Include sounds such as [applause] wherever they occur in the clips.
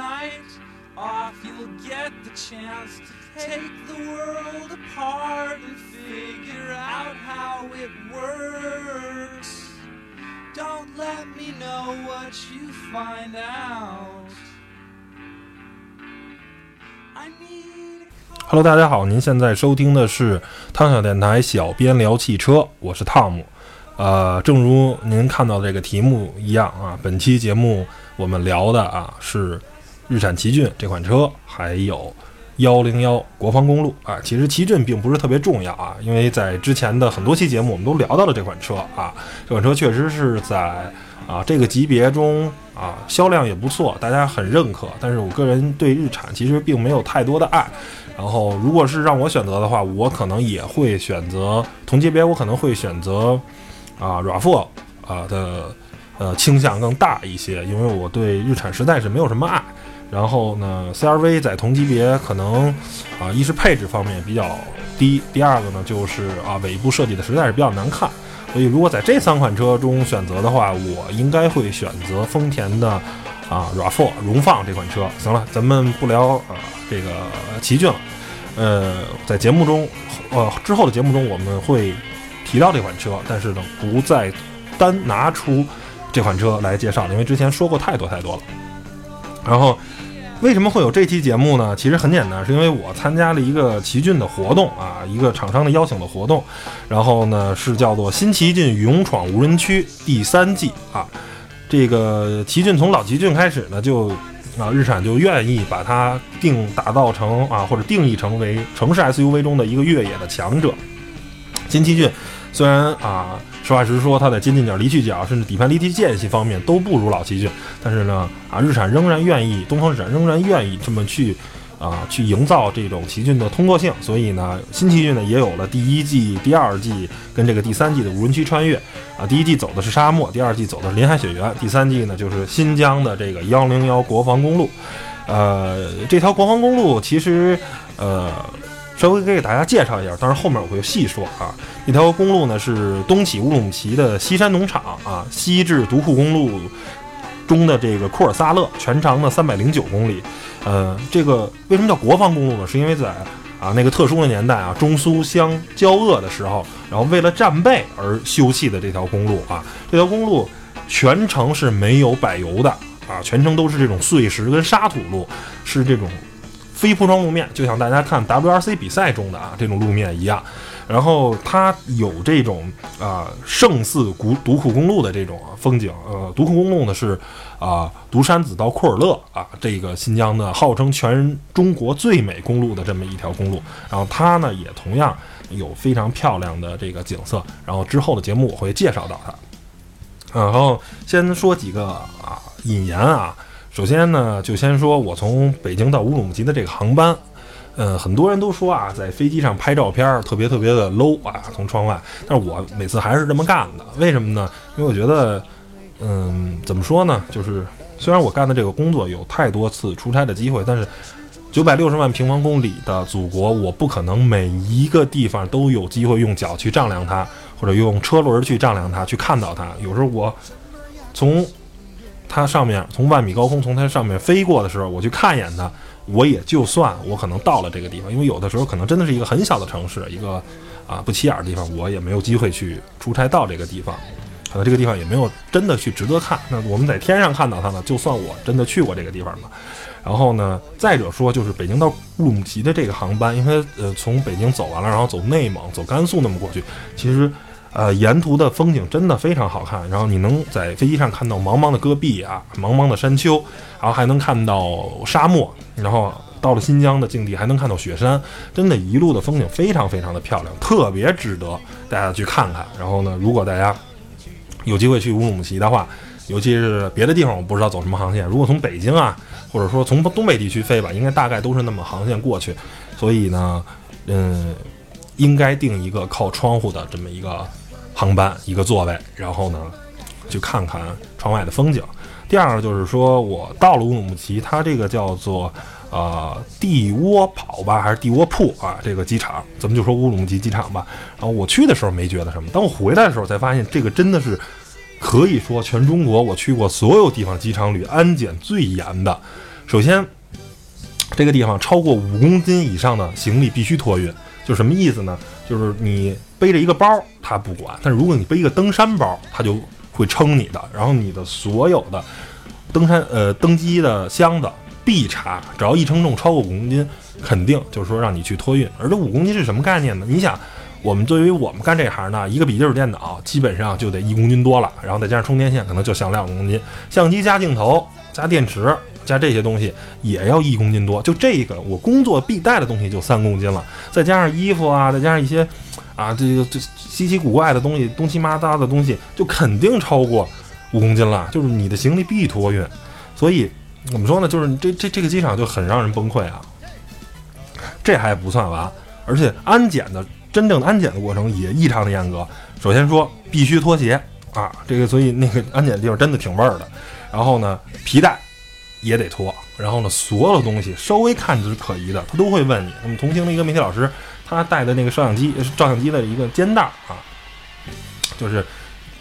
night off, you'll get the chance to take the world apart and figure out how it works. Don't let me know what you find out. I need. Hello，大家好，您现在收听的是汤小电台小编聊汽车，我是汤姆。呃，正如您看到这个题目一样啊，本期节目我们聊的啊是日产奇骏这款车，还有幺零幺国防公路啊。其实奇骏并不是特别重要啊，因为在之前的很多期节目我们都聊到了这款车啊，这款车确实是在啊这个级别中啊销量也不错，大家很认可。但是我个人对日产其实并没有太多的爱。然后，如果是让我选择的话，我可能也会选择同级别，我可能会选择。啊，RAV4 啊的呃倾向更大一些，因为我对日产实在是没有什么爱。然后呢，CRV 在同级别可能啊，一是配置方面比较低，第二个呢就是啊尾部设计的实在是比较难看。所以如果在这三款车中选择的话，我应该会选择丰田的啊 RAV4 荣放这款车。行了，咱们不聊啊这个奇骏了。呃，在节目中呃之后的节目中我们会。提到这款车，但是呢，不再单拿出这款车来介绍，因为之前说过太多太多了。然后，为什么会有这期节目呢？其实很简单，是因为我参加了一个奇骏的活动啊，一个厂商的邀请的活动。然后呢，是叫做“新奇骏勇闯无人区”第三季啊。这个奇骏从老奇骏开始呢，就啊，日产就愿意把它定打造成啊，或者定义成为城市 SUV 中的一个越野的强者。新奇骏。虽然啊，实话实说，它在接近角、离去角，甚至底盘离地间隙方面都不如老奇骏，但是呢，啊，日产仍然愿意，东风日产仍然愿意这么去，啊，去营造这种奇骏的通过性。所以呢，新奇骏呢也有了第一季、第二季跟这个第三季的无人区穿越。啊，第一季走的是沙漠，第二季走的是林海雪原，第三季呢就是新疆的这个幺零幺国防公路。呃，这条国防公路其实，呃。稍微给大家介绍一下，当然后面我会细说啊。这条公路呢是东起乌鲁木齐的西山农场啊，西至独库公路中的这个库尔萨勒，全长呢三百零九公里。呃，这个为什么叫国防公路呢？是因为在啊那个特殊的年代啊，中苏相交恶的时候，然后为了战备而修葺的这条公路啊。这条公路全程是没有柏油的啊，全程都是这种碎石跟沙土路，是这种。非铺装路面，就像大家看 WRC 比赛中的啊这种路面一样，然后它有这种啊胜似古独库公路的这种风景。呃，独库公路呢是啊独山子到库尔勒啊这个新疆的号称全中国最美公路的这么一条公路，然后它呢也同样有非常漂亮的这个景色。然后之后的节目我会介绍到它。然后先说几个啊引言啊。首先呢，就先说我从北京到乌鲁木齐的这个航班，嗯，很多人都说啊，在飞机上拍照片特别特别的 low 啊，从窗外。但是我每次还是这么干的，为什么呢？因为我觉得，嗯，怎么说呢？就是虽然我干的这个工作有太多次出差的机会，但是九百六十万平方公里的祖国，我不可能每一个地方都有机会用脚去丈量它，或者用车轮去丈量它，去看到它。有时候我从它上面从万米高空从它上面飞过的时候，我去看一眼它，我也就算我可能到了这个地方，因为有的时候可能真的是一个很小的城市，一个啊不起眼的地方，我也没有机会去出差到这个地方，可能这个地方也没有真的去值得看。那我们在天上看到它呢，就算我真的去过这个地方了。然后呢，再者说就是北京到乌鲁木齐的这个航班，因为呃从北京走完了，然后走内蒙、走甘肃那么过去，其实。呃，沿途的风景真的非常好看，然后你能在飞机上看到茫茫的戈壁啊，茫茫的山丘，然后还能看到沙漠，然后到了新疆的境地还能看到雪山，真的，一路的风景非常非常的漂亮，特别值得大家去看看。然后呢，如果大家有机会去乌鲁木齐的话，尤其是别的地方我不知道走什么航线，如果从北京啊，或者说从东北地区飞吧，应该大概都是那么航线过去，所以呢，嗯，应该定一个靠窗户的这么一个。航班一个座位，然后呢，去看看窗外的风景。第二个就是说，我到了乌鲁木齐，它这个叫做呃地窝跑吧，还是地窝铺啊？这个机场，咱们就说乌鲁木齐机场吧。然后我去的时候没觉得什么，当我回来的时候才发现，这个真的是可以说全中国我去过所有地方机场里安检最严的，首先，这个地方超过五公斤以上的行李必须托运，就什么意思呢？就是你背着一个包，他不管；但是如果你背一个登山包，他就会称你的。然后你的所有的登山呃登机的箱子必查，只要一称重超过五公斤，肯定就是说让你去托运。而这五公斤是什么概念呢？你想，我们对于我们干这行呢，一个笔记本电脑基本上就得一公斤多了，然后再加上充电线，可能就想两公斤，相机加镜头加电池。加这些东西也要一公斤多，就这个我工作必带的东西就三公斤了，再加上衣服啊，再加上一些啊这个这稀奇古怪的东西，东西麻搭的东西，就肯定超过五公斤了。就是你的行李必托运，所以怎么说呢？就是这这这个机场就很让人崩溃啊。这还不算完，而且安检的真正的安检的过程也异常的严格。首先说必须脱鞋啊，这个所以那个安检的地方真的挺味儿的。然后呢，皮带。也得脱，然后呢，所有东西稍微看着是可疑的，他都会问你。我们同行的一个媒体老师，他带的那个摄像机，照相机的一个肩带啊，就是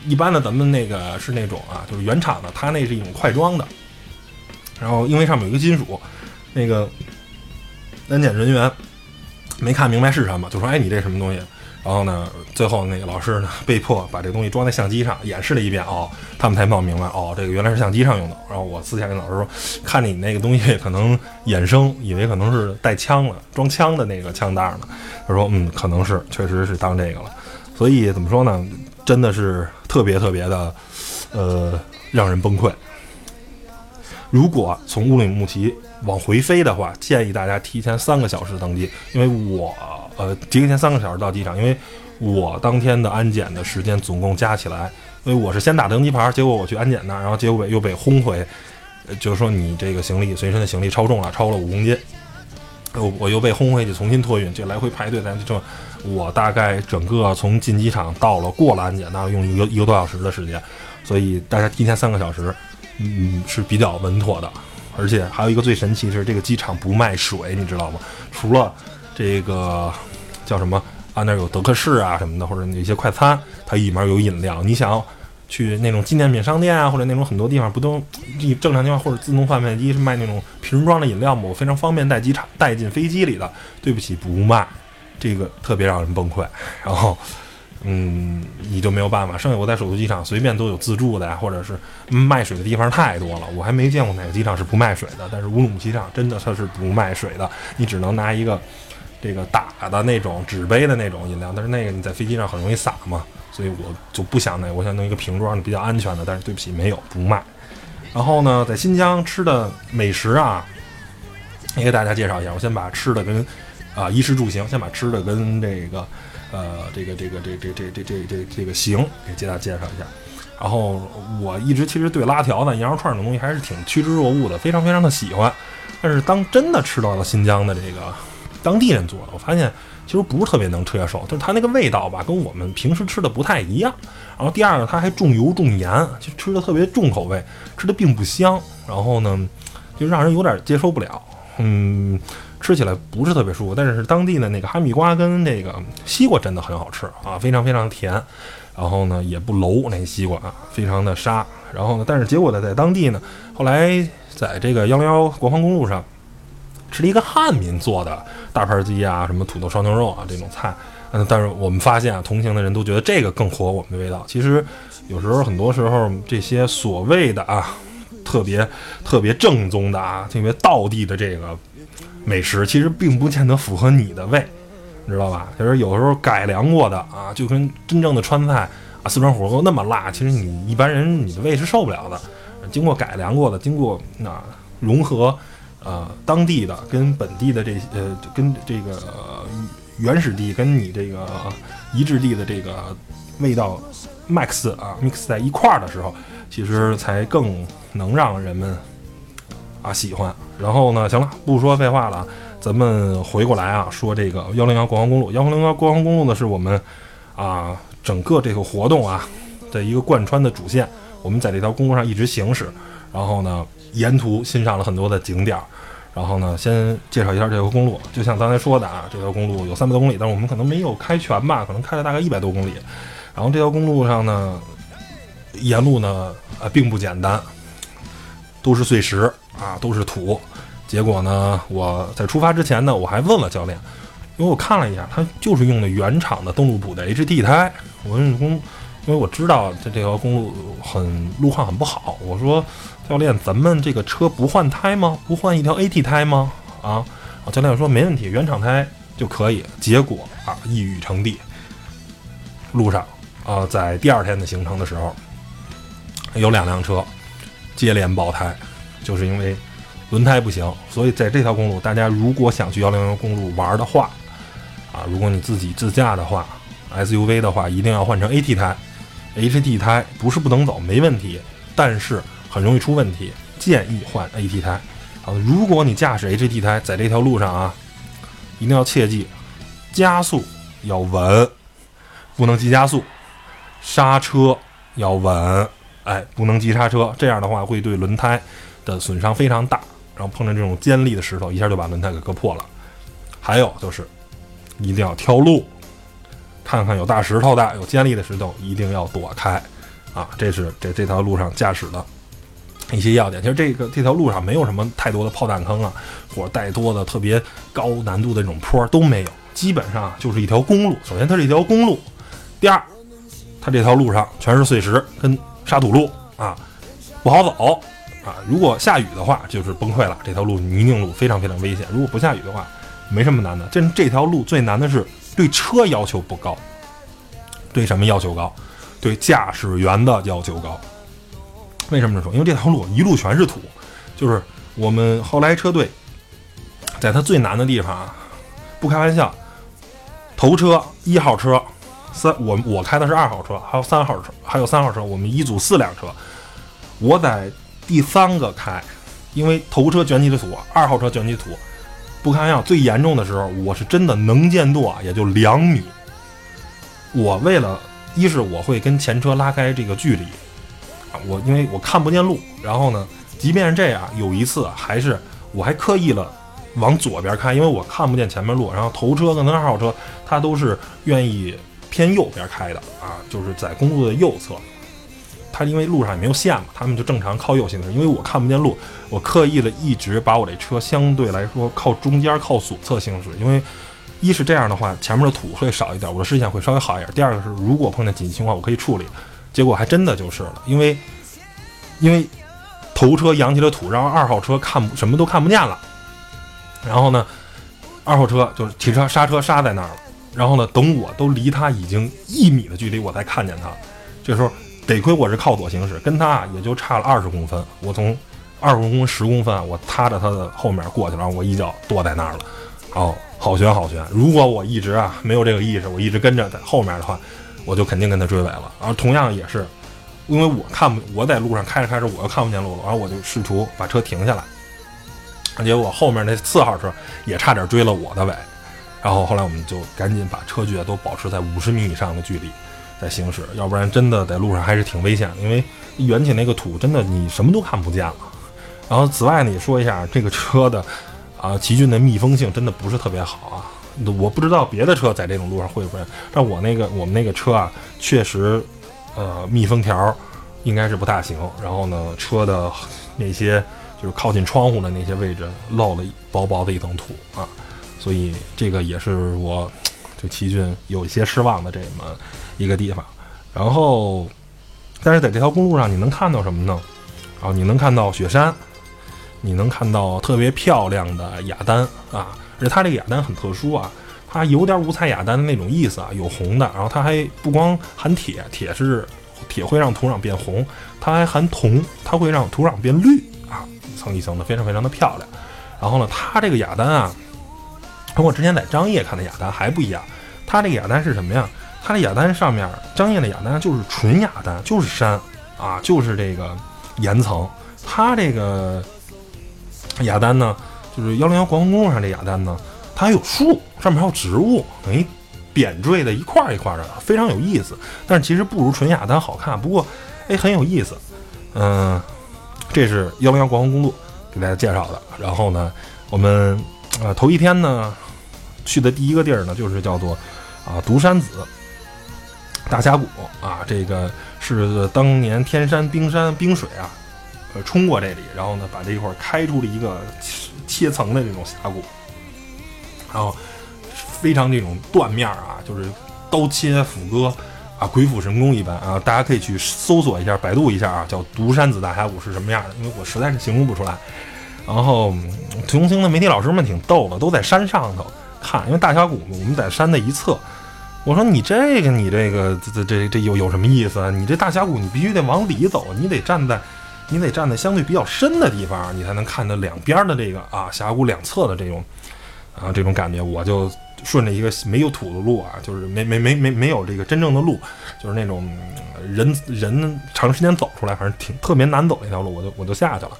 一般的咱们那个是那种啊，就是原厂的，他那是一种快装的。然后因为上面有一个金属，那个安检人员没看明白是什么，就说：“哎，你这什么东西？”然后呢，最后那个老师呢，被迫把这个东西装在相机上，演示了一遍。哦，他们才闹明白，哦，这个原来是相机上用的。然后我私下跟老师说，看你那个东西可能衍生，以为可能是带枪了，装枪的那个枪袋呢。他说，嗯，可能是，确实是当这个了。所以怎么说呢？真的是特别特别的，呃，让人崩溃。如果从乌鲁木齐往回飞的话，建议大家提前三个小时登机，因为我。呃，提前三个小时到机场，因为我当天的安检的时间总共加起来，因为我是先打登机牌，结果我去安检那儿，然后结果又被轰回，就是说你这个行李随身的行李超重了，超了五公斤，我我又被轰回去重新托运，这来回排队，咱这么我大概整个从进机场到了过了安检那用一个一个多小时的时间，所以大家提前三个小时，嗯是比较稳妥的，而且还有一个最神奇是这个机场不卖水，你知道吗？除了这个。叫什么啊？那有德克士啊什么的，或者那些快餐，它里面有饮料。你想要去那种纪念品商店啊，或者那种很多地方不都正常情况或者自动贩卖机是卖那种瓶装的饮料吗？我非常方便带机场带进飞机里的。对不起，不卖，这个特别让人崩溃。然后，嗯，你就没有办法。剩下我在首都机场随便都有自助的呀，或者是卖水的地方太多了。我还没见过哪个机场是不卖水的。但是乌鲁木齐机场真的它是不卖水的，你只能拿一个。这个打的那种纸杯的那种饮料，但是那个你在飞机上很容易洒嘛，所以我就不想那，我想弄一个瓶装的比较安全的。但是对不起，没有不卖。然后呢，在新疆吃的美食啊，也给大家介绍一下。我先把吃的跟啊衣食住行，先把吃的跟这个呃这个这个这这这这这这这个行给大家介绍一下。然后我一直其实对拉条呢、羊肉串这种东西还是挺趋之若鹜的，非常非常的喜欢。但是当真的吃到了新疆的这个。当地人做的，我发现其实不是特别能接受，就是它那个味道吧，跟我们平时吃的不太一样。然后第二个，它还重油重盐，就吃的特别重口味，吃的并不香。然后呢，就让人有点接受不了。嗯，吃起来不是特别舒服。但是当地的那个哈密瓜跟这个西瓜真的很好吃啊，非常非常甜。然后呢，也不楼那西瓜啊，非常的沙。然后呢，但是结果呢，在当地呢，后来在这个幺零幺国防公路上。吃了一个汉民做的大盘鸡啊，什么土豆烧牛肉啊这种菜，嗯，但是我们发现啊，同行的人都觉得这个更合我们的味道。其实有时候很多时候这些所谓的啊，特别特别正宗的啊，特别道地的这个美食，其实并不见得符合你的胃，你知道吧？其实有时候改良过的啊，就跟真正的川菜啊，四川火锅那么辣，其实你一般人你的胃是受不了的。经过改良过的，经过那融合。呃，当地的跟本地的这呃，跟这个原始地跟你这个移植地的这个味道 max 啊 mix 在一块儿的时候，其实才更能让人们啊喜欢。然后呢，行了，不说废话了，咱们回过来啊，说这个幺零幺国防公路。幺零幺国防公路呢，是我们啊整个这个活动啊的一个贯穿的主线。我们在这条公路上一直行驶，然后呢。沿途欣赏了很多的景点儿，然后呢，先介绍一下这条公路。就像刚才说的啊，这条公路有三百多公里，但是我们可能没有开全吧，可能开了大概一百多公里。然后这条公路上呢，沿路呢，呃，并不简单，都是碎石啊，都是土。结果呢，我在出发之前呢，我还问了教练，因为我看了一下，他就是用的原厂的登陆普的 HT 胎。我问公，因为我知道这这条公路很路况很不好，我说教练，咱们这个车不换胎吗？不换一条 AT 胎吗？啊，教练说没问题，原厂胎就可以。结果啊，一语成谶，路上啊，在第二天的行程的时候，有两辆车接连爆胎，就是因为。轮胎不行，所以在这条公路，大家如果想去幺零幺公路玩的话，啊，如果你自己自驾的话，SUV 的话，一定要换成 AT 胎，HT 胎不是不能走，没问题，但是很容易出问题，建议换 AT 胎。啊，如果你驾驶 HT 胎，在这条路上啊，一定要切记，加速要稳，不能急加速，刹车要稳，哎，不能急刹车，这样的话会对轮胎的损伤非常大。然后碰着这种尖利的石头，一下就把轮胎给割破了。还有就是，一定要挑路，看看有大石头的、有尖利的石头，一定要躲开。啊，这是这这条路上驾驶的一些要点。其实这个这条路上没有什么太多的炮弹坑啊，或者带多的特别高难度的这种坡都没有，基本上就是一条公路。首先它是一条公路，第二，它这条路上全是碎石跟沙土路啊，不好走。啊，如果下雨的话，就是崩溃了。这条路泥泞路非常非常危险。如果不下雨的话，没什么难的。这这条路最难的是对车要求不高，对什么要求高？对驾驶员的要求高。为什么这么说？因为这条路一路全是土，就是我们后来车队在它最难的地方啊，不开玩笑，头车一号车，三我我开的是二号车，还有三号车，还有三号车，我们一组四辆车，我在。第三个开，因为头车卷起的土，二号车卷起土，不开玩笑，最严重的时候，我是真的能见度啊，也就两米。我为了一是我会跟前车拉开这个距离啊，我因为我看不见路，然后呢，即便是这样，有一次还是我还刻意了往左边开，因为我看不见前面路，然后头车跟二号车它都是愿意偏右边开的啊，就是在公路的右侧。他因为路上也没有线嘛，他们就正常靠右行驶。因为我看不见路，我刻意的一直把我这车相对来说靠中间、靠左侧行驶。因为一是这样的话，前面的土会少一点，我的视线会稍微好一点。第二个是，如果碰见紧急情况，我可以处理。结果还真的就是了，因为因为头车扬起了土，然后二号车看不什么都看不见了。然后呢，二号车就是提车刹车刹在那儿了。然后呢，等我都离他已经一米的距离，我才看见他。这时候。得亏我是靠左行驶，跟他也就差了二十公分。我从二十公分、十公分，我踏着他的后面过去了，我一脚跺在那儿了。哦，好悬好悬！如果我一直啊没有这个意识，我一直跟着在后面的话，我就肯定跟他追尾了。然后同样也是，因为我看不，我在路上开着开着，我又看不见路了，然后我就试图把车停下来。结果后面那四号车也差点追了我的尾，然后后来我们就赶紧把车距都保持在五十米以上的距离。在行驶，要不然真的在路上还是挺危险的，因为圆起那个土，真的你什么都看不见了。然后此外呢，也说一下这个车的啊，奇骏的密封性真的不是特别好啊。我不知道别的车在这种路上会不会，但我那个我们那个车啊，确实呃密封条应该是不大行。然后呢，车的那些就是靠近窗户的那些位置漏了薄薄的一层土啊，所以这个也是我 [tsk] 对奇骏有一些失望的这么。一个地方，然后，但是在这条公路上，你能看到什么呢？啊，你能看到雪山，你能看到特别漂亮的雅丹啊，而且它这个雅丹很特殊啊，它有点五彩雅丹的那种意思啊，有红的，然后它还不光含铁，铁是铁会让土壤变红，它还含铜，它会让土壤变绿啊，一层一层的，非常非常的漂亮。然后呢，它这个雅丹啊，跟我之前在张掖看的雅丹还不一样，它这个雅丹是什么呀？它的雅丹上面，张掖的雅丹就是纯雅丹，就是山啊，就是这个岩层。它这个雅丹呢，就是幺零幺国防公路上这雅丹呢，它还有树，上面还有植物，等于点缀的一块一块的，非常有意思。但是其实不如纯雅丹好看，不过哎很有意思。嗯，这是幺零幺国防公路给大家介绍的。然后呢，我们啊头一天呢去的第一个地儿呢，就是叫做啊独山子。大峡谷啊，这个是当年天山冰山冰水啊呃冲过这里，然后呢把这一块开出了一个切层的这种峡谷，然后非常这种断面啊，就是刀切斧割啊，鬼斧神工一般啊！大家可以去搜索一下，百度一下啊，叫独山子大峡谷是什么样的，因为我实在是形容不出来。然后同行的媒体老师们挺逗的，都在山上头看，因为大峡谷我们在山的一侧。我说你这个你这个这这这有有什么意思？你这大峡谷你必须得往里走，你得站在你得站在相对比较深的地方，你才能看到两边的这个啊峡谷两侧的这种啊这种感觉。我就顺着一个没有土的路啊，就是没没没没没有这个真正的路，就是那种人人长时间走出来，反正挺特别难走那条路，我就我就下去了。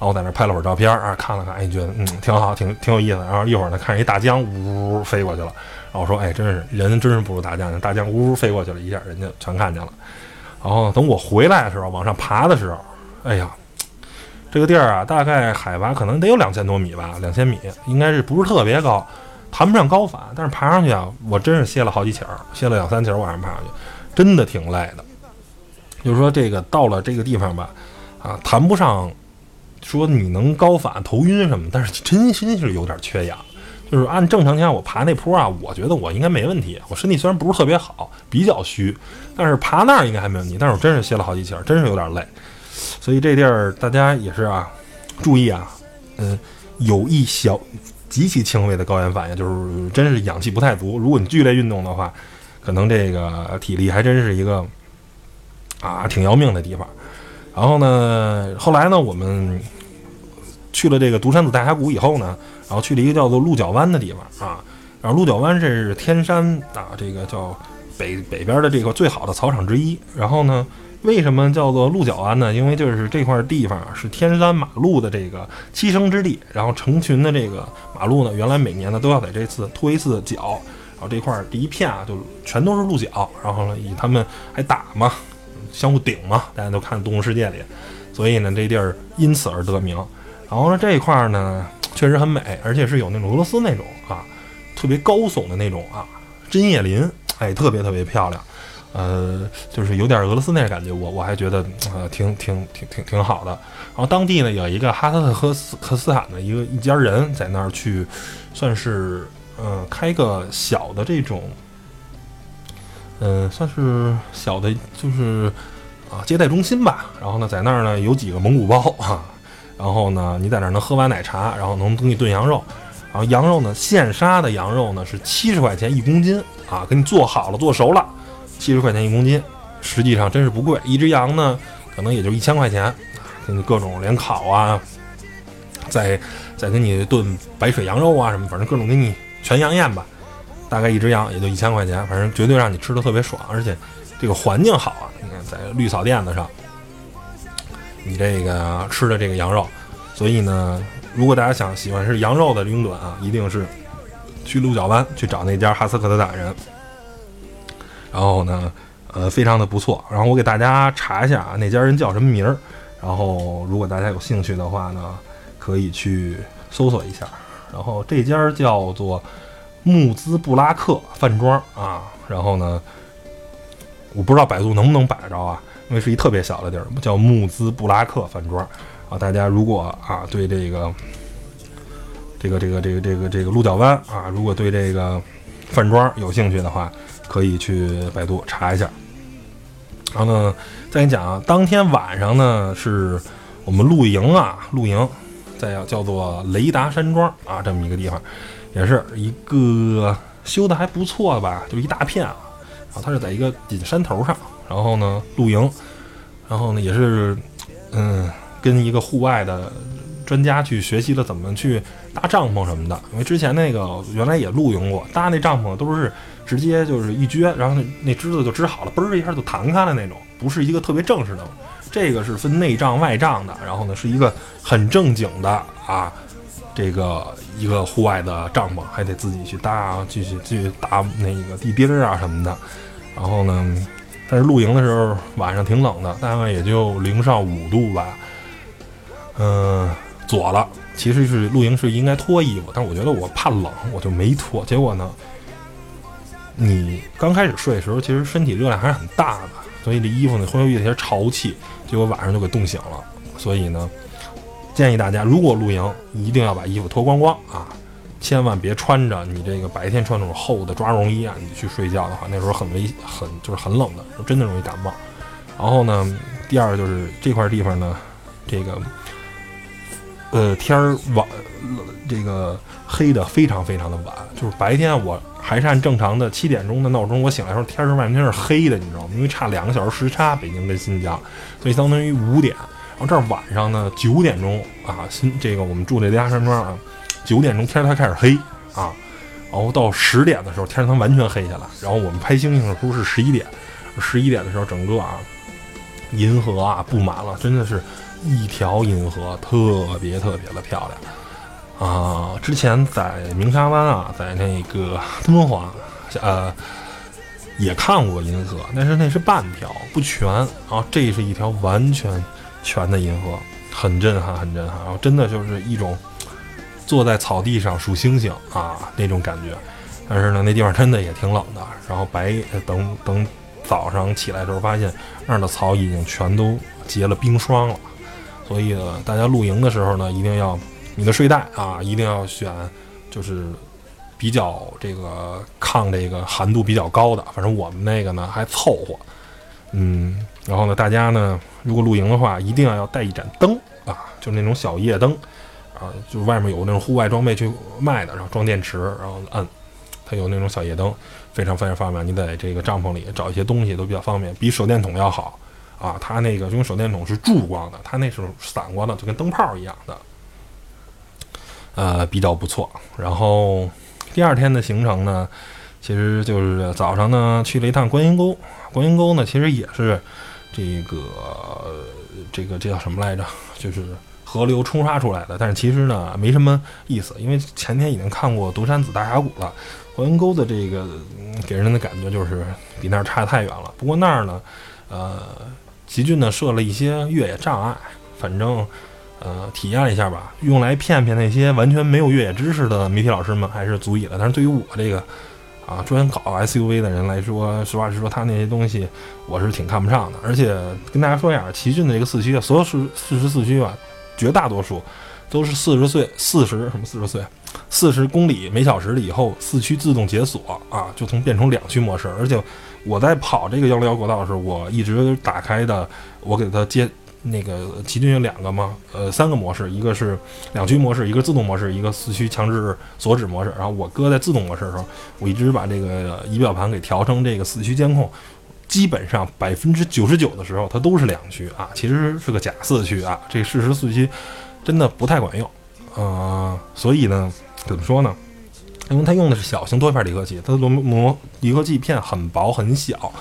然后在那拍了会儿照片啊，看了看，哎，觉得嗯挺好，挺挺有意思。然后一会儿呢，看一大江呜飞过去了。然后我说，哎，真是人真是不如大江，大江呜飞过去了一下，人家全看见了。然后等我回来的时候，往上爬的时候，哎呀，这个地儿啊，大概海拔可能得有两千多米吧，两千米，应该是不是特别高，谈不上高反，但是爬上去啊，我真是歇了好几起儿，歇了两三起儿往上爬上去，真的挺累的。就是说这个到了这个地方吧，啊，谈不上。说你能高反头晕什么，但是真心是有点缺氧。就是按正常情况下，我爬那坡啊，我觉得我应该没问题。我身体虽然不是特别好，比较虚，但是爬那儿应该还没问题。但是我真是歇了好几起儿，真是有点累。所以这地儿大家也是啊，注意啊，嗯，有一小极其轻微的高原反应，就是真是氧气不太足。如果你剧烈运动的话，可能这个体力还真是一个啊挺要命的地方。然后呢，后来呢，我们去了这个独山子大峡谷以后呢，然后去了一个叫做鹿角湾的地方啊。然后鹿角湾是天山啊，这个叫北北边的这个最好的草场之一。然后呢，为什么叫做鹿角湾呢？因为就是这块地方，是天山马路的这个栖生之地。然后成群的这个马路呢，原来每年呢都要在这次脱一次角。然后这块第一片啊，就全都是鹿角。然后呢，以他们还打嘛。相互顶嘛，大家都看《动物世界》里，所以呢，这地儿因此而得名。然后呢，这一块呢，确实很美，而且是有那种俄罗斯那种啊，特别高耸的那种啊，针叶林，哎，特别特别漂亮。呃，就是有点俄罗斯那感觉，我我还觉得呃，挺挺挺挺挺好的。然后当地呢，有一个哈萨克斯斯坦的一个一家人在那儿去，算是呃，开个小的这种。嗯，算是小的，就是啊接待中心吧。然后呢，在那儿呢有几个蒙古包啊。然后呢，你在那儿能喝完奶茶，然后能给你炖羊肉。然后羊肉呢，现杀的羊肉呢是七十块钱一公斤啊，给你做好了，做熟了，七十块钱一公斤。实际上真是不贵，一只羊呢可能也就一千块钱，给你各种连烤啊，再再给你炖白水羊肉啊什么，反正各种给你全羊宴吧。大概一只羊也就一千块钱，反正绝对让你吃的特别爽，而且这个环境好啊！你看在绿草垫子上，你这个吃的这个羊肉，所以呢，如果大家想喜欢吃羊肉的拥趸啊，一定是去鹿角湾去找那家哈斯克斯坦人，然后呢，呃，非常的不错。然后我给大家查一下啊，那家人叫什么名儿？然后如果大家有兴趣的话呢，可以去搜索一下。然后这家叫做。穆兹布拉克饭庄啊，然后呢，我不知道百度能不能摆着啊，因为是一特别小的地儿，叫穆兹布拉克饭庄啊。大家如果啊对这个这个这个这个这个这个鹿角湾啊，如果对这个饭庄有兴趣的话，可以去百度查一下。然后呢，再给你讲啊，当天晚上呢是我们露营啊，露营在叫做雷达山庄啊这么一个地方。也是一个修的还不错吧，就一大片啊。然后它是在一个顶山头上，然后呢露营，然后呢也是嗯跟一个户外的专家去学习了怎么去搭帐篷什么的。因为之前那个原来也露营过，搭那帐篷都是直接就是一撅，然后那那枝子就支好了，嘣儿一下就弹开了那种，不是一个特别正式的。这个是分内帐外帐的，然后呢是一个很正经的啊。这个一个户外的帐篷还得自己去搭，继续去搭那个地钉啊什么的。然后呢，但是露营的时候晚上挺冷的，大概也就零上五度吧。嗯，左了。其实是露营是应该脱衣服，但是我觉得我怕冷，我就没脱。结果呢，你刚开始睡的时候，其实身体热量还是很大的，所以这衣服呢会有一些潮气，结果晚上就给冻醒了。所以呢，建议大家如果露营，一定要把衣服脱光光啊，千万别穿着你这个白天穿那种厚的抓绒衣啊，你去睡觉的话，那时候很危很就是很冷的，真的容易感冒。然后呢，第二就是这块地方呢，这个呃天儿晚，这个黑的非常非常的晚，就是白天我还是按正常的七点钟的闹钟，我醒来时候天是完全是黑的，你知道吗？因为差两个小时时差，北京跟新疆，所以相当于五点。然后这儿晚上呢九点钟啊，新这个我们住这家山庄啊，九点钟天才开始黑啊，然后到十点的时候天才完全黑下来。然后我们拍星星的时候是十一点，十一点的时候整个啊。银河啊，布满了，真的是一条银河，特别特别的漂亮啊！之前在鸣沙湾啊，在那个敦煌，呃，也看过银河，但是那是半条，不全啊。这是一条完全全的银河，很震撼，很震撼。然后真的就是一种坐在草地上数星星啊那种感觉。但是呢，那地方真的也挺冷的。然后白等等。早上起来的时候，发现那儿的草已经全都结了冰霜了，所以呢，大家露营的时候呢，一定要你的睡袋啊，一定要选就是比较这个抗这个寒度比较高的。反正我们那个呢还凑合，嗯，然后呢，大家呢如果露营的话，一定要要带一盏灯啊，就那种小夜灯啊，就外面有那种户外装备去卖的，然后装电池，然后按。它有那种小夜灯，非常非常方便。你在这个帐篷里找一些东西都比较方便，比手电筒要好啊。它那个用手电筒是柱光的，它那是散光的，就跟灯泡一样的，呃，比较不错。然后第二天的行程呢，其实就是早上呢去了一趟观音沟。观音沟呢，其实也是这个这个这叫什么来着？就是河流冲刷出来的。但是其实呢，没什么意思，因为前天已经看过独山子大峡谷了。观音沟的这个给人的感觉就是比那儿差太远了。不过那儿呢，呃，奇骏呢设了一些越野障碍，反正呃体验了一下吧，用来骗骗那些完全没有越野知识的媒体老师们还是足以了。但是对于我这个啊专搞 SUV 的人来说，实话实说，他那些东西我是挺看不上的。而且跟大家说一下，奇骏的这个四驱啊，所有四四十四驱啊，绝大多数都是四十岁四十什么四十岁。四十公里每小时了以后，四驱自动解锁啊，就从变成两驱模式。而且我在跑这个幺零幺国道的时候，我一直打开的，我给它接那个奇骏有两个嘛，呃，三个模式，一个是两驱模式，一个自动模式，一个四驱强制锁止模式。然后我搁在自动模式的时候，我一直把这个仪表盘给调成这个四驱监控，基本上百分之九十九的时候它都是两驱啊，其实是个假四驱啊，这事实四驱真的不太管用。呃，所以呢，怎么说呢？因为它用的是小型多片离合器，它的膜离合器片很薄很小。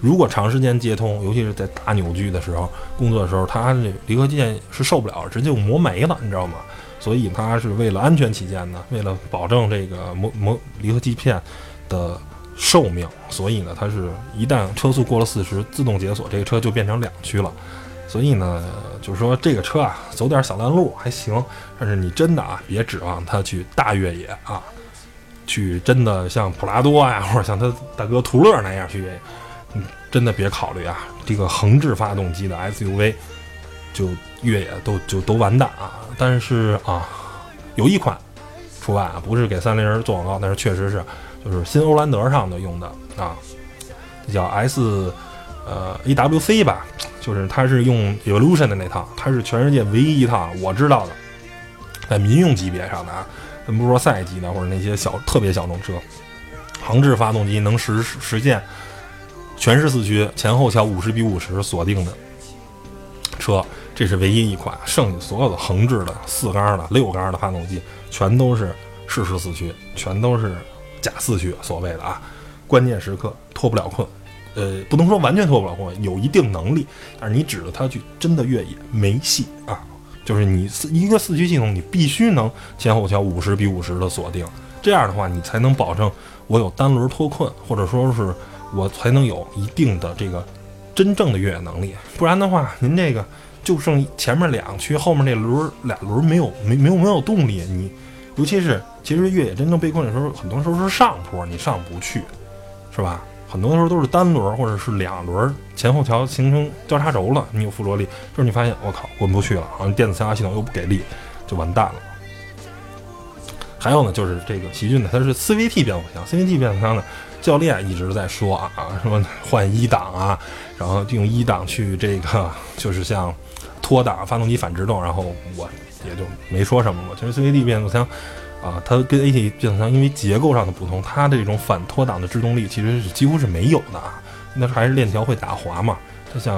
如果长时间接通，尤其是在大扭矩的时候工作的时候，它这离合器是受不了，直接就磨没了，你知道吗？所以它是为了安全起见呢，为了保证这个磨磨离合器片的寿命，所以呢，它是一旦车速过了四十，自动解锁，这个车就变成两驱了。所以呢，就是说这个车啊，走点小烂路还行，但是你真的啊，别指望它去大越野啊，去真的像普拉多呀，或者像他大哥途乐那样去，嗯，真的别考虑啊。这个横置发动机的 SUV 就越野都就都完蛋啊。但是啊，有一款除外啊，不是给三菱人做广告，但是确实是就是新欧蓝德上的用的啊，叫 S 呃 AWC 吧。就是它是用 Evolution 的那套，它是全世界唯一一套我知道的，在民用级别上的啊，咱不说赛级的或者那些小特别小众车，横置发动机能实实现全时四驱，前后桥五十比五十锁定的车，这是唯一一款，剩下所有的横置的四缸的、六缸的发动机全都是适时四驱，全都是假四驱，所谓的啊，关键时刻脱不了困。呃，不能说完全脱不了困，有一定能力，但是你指着它去真的越野没戏啊！就是你四一个四驱系统，你必须能前后桥五十比五十的锁定，这样的话你才能保证我有单轮脱困，或者说是我才能有一定的这个真正的越野能力。不然的话，您这个就剩前面两驱，后面那轮俩轮没有没没有没有动力，你尤其是其实越野真正被困的时候，很多时候是上坡，你上不去，是吧？很多时候都是单轮或者是两轮前后桥形成交叉轴了，你有附着力，就是你发现我靠过不去了，好像电子象牙系统又不给力，就完蛋了。还有呢，就是这个奇骏呢，它是 CVT 变速箱，CVT 变速箱呢，教练一直在说啊，说换一档啊，然后用一档去这个就是像脱档发动机反制动，然后我也就没说什么了。其实 CVT 变速箱啊，它跟 AT 变速箱因为结构上的不同，它的这种反脱档的制动力其实是几乎是没有的啊，那还是链条会打滑嘛。它像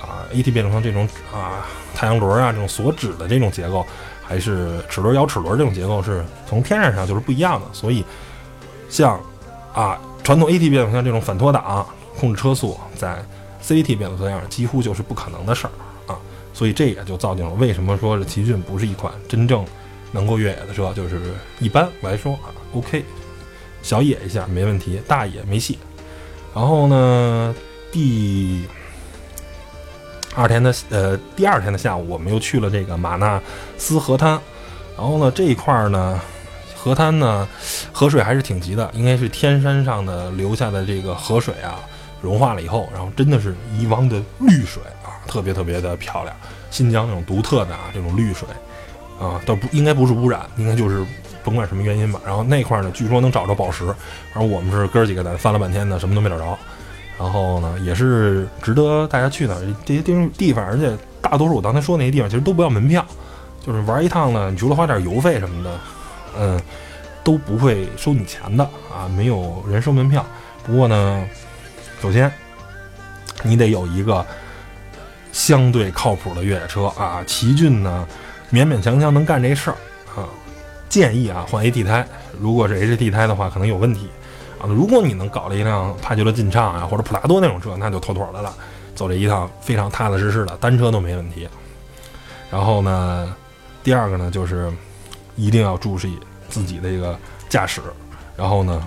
啊 AT 变速箱这种啊太阳轮啊这种锁止的这种结构。还是齿轮摇齿轮这种结构是从天然上就是不一样的，所以像啊传统 AT 变速箱这种反脱档控制车速，在 CVT 变速箱上几乎就是不可能的事儿啊，所以这也就造就了为什么说是奇骏不是一款真正能够越野的车，就是一般来说啊 OK，小野一下没问题，大野没戏。然后呢，第。二天的呃，第二天的下午，我们又去了这个马纳斯河滩。然后呢，这一块儿呢，河滩呢，河水还是挺急的，应该是天山上的流下的这个河水啊，融化了以后，然后真的是一汪的绿水啊，特别特别的漂亮。新疆那种独特的啊，这种绿水啊，倒不应该不是污染，应该就是甭管什么原因吧。然后那块呢，据说能找着宝石，然后我们是哥几个在翻了半天呢，什么都没找着。然后呢，也是值得大家去的这些地地方，而且大多数我刚才说那些地方其实都不要门票，就是玩一趟呢，你除了花点油费什么的，嗯，都不会收你钱的啊，没有人收门票。不过呢，首先你得有一个相对靠谱的越野车啊，奇骏呢勉勉强强能干这事儿啊，建议啊换 AT 胎，如果是 HT 胎的话，可能有问题啊。如果你能搞了一辆帕杰罗劲畅啊，或者普拉多那种车，那就妥妥的了，走这一趟非常踏踏实实的，单车都没问题。然后呢，第二个呢，就是一定要注意自己的一个驾驶。然后呢，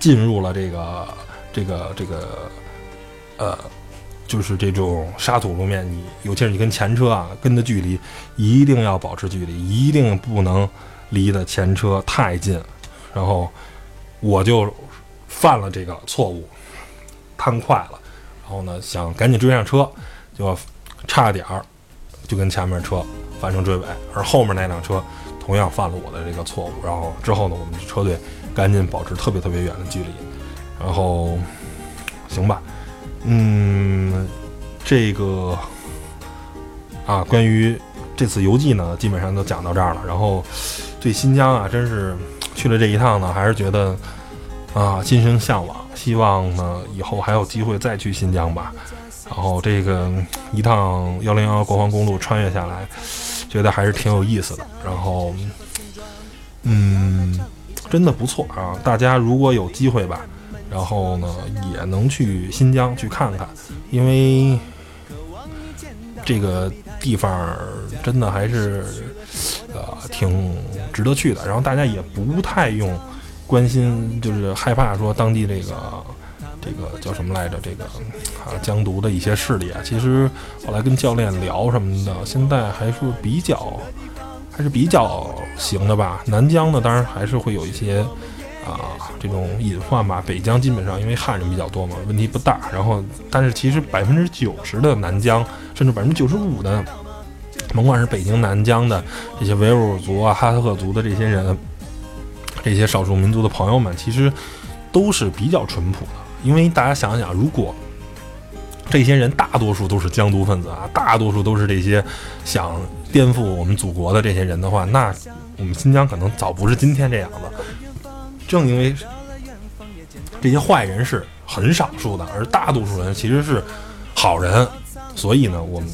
进入了这个这个这个呃，就是这种沙土路面，你尤其是你跟前车啊跟的距离，一定要保持距离，一定不能离的前车太近，然后。我就犯了这个错误，贪快了，然后呢，想赶紧追上车，就差点儿就跟前面车发生追尾，而后面那辆车同样犯了我的这个错误，然后之后呢，我们车队赶紧保持特别特别远的距离，然后行吧，嗯，这个啊，关于这次游记呢，基本上都讲到这儿了，然后对新疆啊，真是。去了这一趟呢，还是觉得啊心生向往，希望呢以后还有机会再去新疆吧。然后这个一趟幺零幺国防公路穿越下来，觉得还是挺有意思的。然后嗯，真的不错啊！大家如果有机会吧，然后呢也能去新疆去看看，因为这个地方真的还是。呃，挺值得去的。然后大家也不太用关心，就是害怕说当地这个这个叫什么来着？这个啊，疆独的一些势力啊。其实后来跟教练聊什么的，现在还是比较还是比较行的吧。南疆呢，当然还是会有一些啊这种隐患吧。北疆基本上因为汉人比较多嘛，问题不大。然后，但是其实百分之九十的南疆，甚至百分之九十五的。甭管是北京南疆的这些维吾尔族啊、哈萨克族的这些人，这些少数民族的朋友们，其实都是比较淳朴的。因为大家想想，如果这些人大多数都是疆独分子啊，大多数都是这些想颠覆我们祖国的这些人的话，那我们新疆可能早不是今天这样的。正因为这些坏人是很少数的，而大多数人其实是好人，所以呢，我们。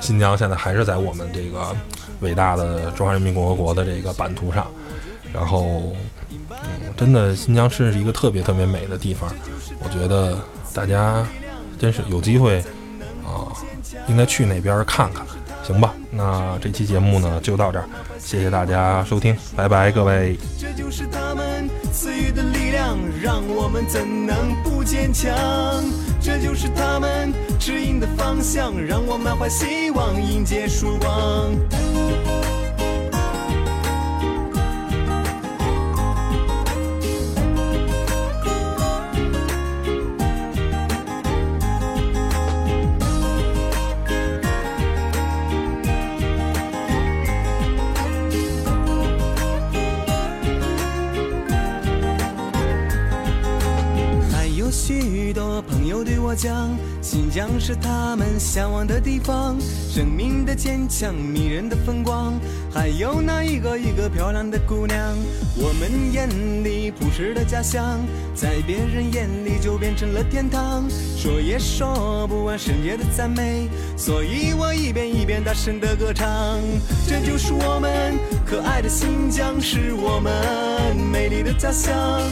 新疆现在还是在我们这个伟大的中华人民共和国的这个版图上，然后，嗯，真的新疆是一个特别特别美的地方，我觉得大家真是有机会啊，应该去那边看看，行吧？那这期节目呢就到这儿，谢谢大家收听，拜拜，各位。这就是他们赐予的力量，让我们怎能不坚强？这就是他们指引的方向，让我满怀希望迎接曙光。将新疆是他们向往的地方，生命的坚强，迷人的风光，还有那一个一个漂亮的姑娘。我们眼里朴实的家乡，在别人眼里就变成了天堂，说也说不完圣洁的赞美，所以我一遍一遍大声的歌唱。这就是我们可爱的新疆，是我们美丽的家乡。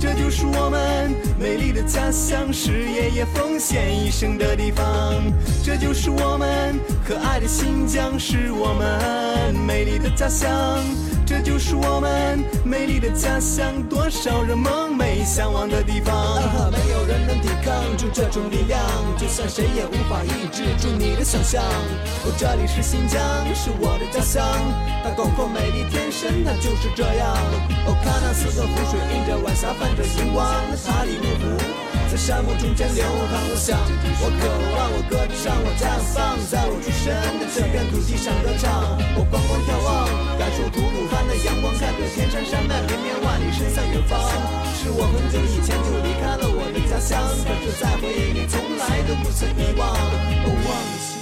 这就是我们美丽的家乡，是爷爷奉献一生的地方。这就是我们可爱的新疆，是我们美丽的家乡。这就是我们美丽的家乡，多少人梦寐向往的地方。没有人能抵抗住这种力量，就算谁也无法抑制住你的想象。哦，这里是新疆，是我的家乡，它广阔美丽，天生它就是这样。哦，看那四个湖水映着晚霞，泛着荧光，那塔里木湖。在沙漠中间流淌，我想，我渴望，我歌唱，我绽放，在我出生的这片土地上歌唱。我观光眺望，感受吐鲁番的阳光，看着天山山脉绵绵万里，伸向远方。是我很久以前就离开了我的家乡，可是，在回忆里从来都不曾遗忘。我，忘记。